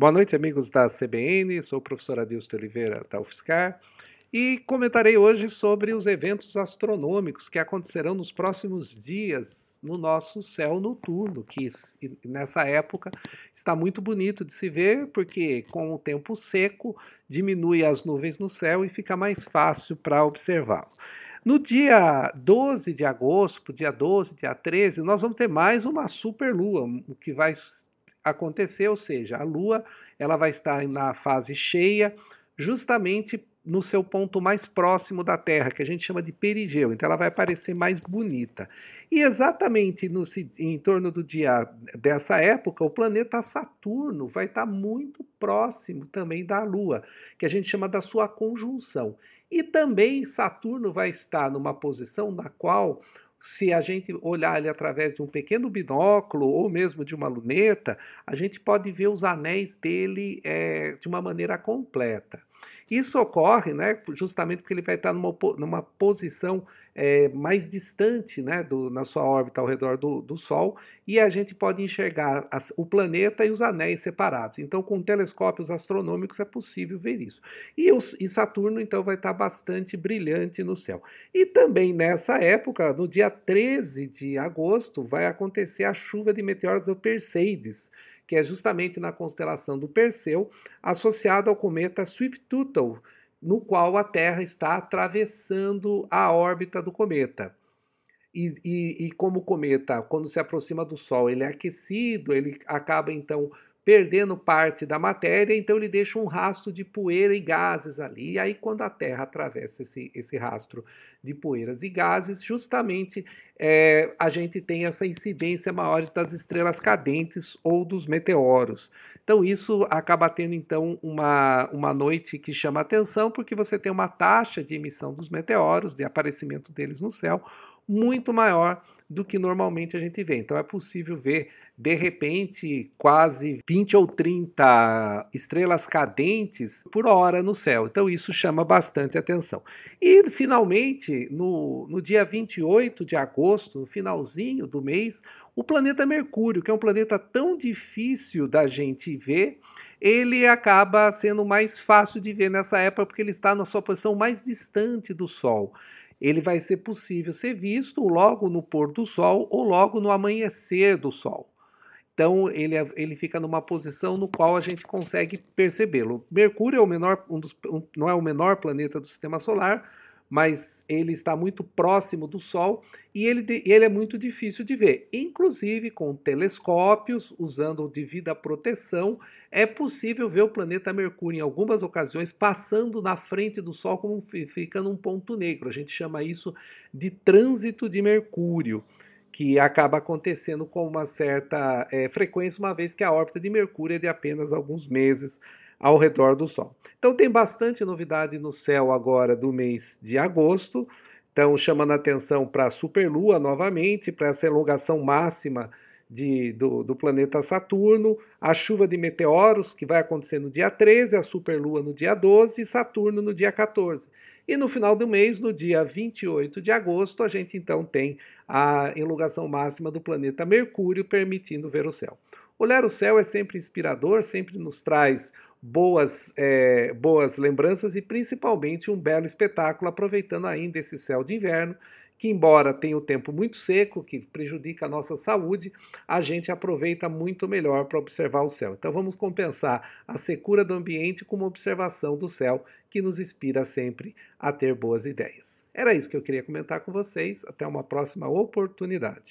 Boa noite, amigos da CBN. Sou o professor Adilson Oliveira da UFSCar e comentarei hoje sobre os eventos astronômicos que acontecerão nos próximos dias no nosso céu noturno, que nessa época está muito bonito de se ver, porque com o tempo seco diminui as nuvens no céu e fica mais fácil para observá-lo. No dia 12 de agosto, dia 12, dia 13, nós vamos ter mais uma superlua, que vai acontecer, ou seja, a Lua ela vai estar na fase cheia, justamente no seu ponto mais próximo da Terra, que a gente chama de perigeu. Então ela vai parecer mais bonita. E exatamente no, em torno do dia dessa época, o planeta Saturno vai estar muito próximo também da Lua, que a gente chama da sua conjunção. E também Saturno vai estar numa posição na qual se a gente olhar ele através de um pequeno binóculo ou mesmo de uma luneta, a gente pode ver os anéis dele é, de uma maneira completa. Isso ocorre né, justamente porque ele vai estar numa, numa posição é, mais distante né, do, na sua órbita ao redor do, do Sol e a gente pode enxergar as, o planeta e os anéis separados. Então, com telescópios astronômicos é possível ver isso. E, os, e Saturno, então, vai estar bastante brilhante no céu. E também nessa época, no dia 13 de agosto, vai acontecer a chuva de meteoros do Perseides, que é justamente na constelação do Perseu, associado ao cometa Swift-Tuttle, no qual a Terra está atravessando a órbita do cometa. E, e, e, como o cometa, quando se aproxima do Sol, ele é aquecido, ele acaba então perdendo parte da matéria, então ele deixa um rastro de poeira e gases ali. E aí, quando a Terra atravessa esse, esse rastro de poeiras e gases, justamente é, a gente tem essa incidência maior das estrelas cadentes ou dos meteoros. Então, isso acaba tendo então uma, uma noite que chama atenção, porque você tem uma taxa de emissão dos meteoros, de aparecimento deles no céu, muito maior do que normalmente a gente vê. Então é possível ver, de repente, quase 20 ou 30 estrelas cadentes por hora no céu. Então isso chama bastante atenção. E, finalmente, no, no dia 28 de agosto, no finalzinho do mês, o planeta Mercúrio, que é um planeta tão difícil da gente ver, ele acaba sendo mais fácil de ver nessa época porque ele está na sua posição mais distante do Sol ele vai ser possível ser visto logo no pôr do sol ou logo no amanhecer do sol. Então ele, é, ele fica numa posição no qual a gente consegue percebê-lo. Mercúrio é o menor, um dos, um, não é o menor planeta do Sistema Solar, mas ele está muito próximo do Sol e ele, ele é muito difícil de ver. Inclusive, com telescópios, usando devida proteção, é possível ver o planeta Mercúrio em algumas ocasiões passando na frente do Sol, como ficando um ponto negro. A gente chama isso de trânsito de Mercúrio que acaba acontecendo com uma certa é, frequência, uma vez que a órbita de Mercúrio é de apenas alguns meses ao redor do Sol. Então tem bastante novidade no céu agora do mês de agosto. Então chamando a atenção para a superlua novamente, para essa elongação máxima de, do, do, planeta Saturno, a chuva de meteoros, que vai acontecer no dia 13, a superlua no dia 12 e Saturno no dia 14. E no final do mês, no dia 28 de agosto, a gente então tem a elongação máxima do planeta Mercúrio, permitindo ver o céu. Olhar o céu é sempre inspirador, sempre nos traz boas, é, boas lembranças e principalmente um belo espetáculo, aproveitando ainda esse céu de inverno, que embora tenha o tempo muito seco, que prejudica a nossa saúde, a gente aproveita muito melhor para observar o céu. Então vamos compensar a secura do ambiente com uma observação do céu que nos inspira sempre a ter boas ideias. Era isso que eu queria comentar com vocês. Até uma próxima oportunidade.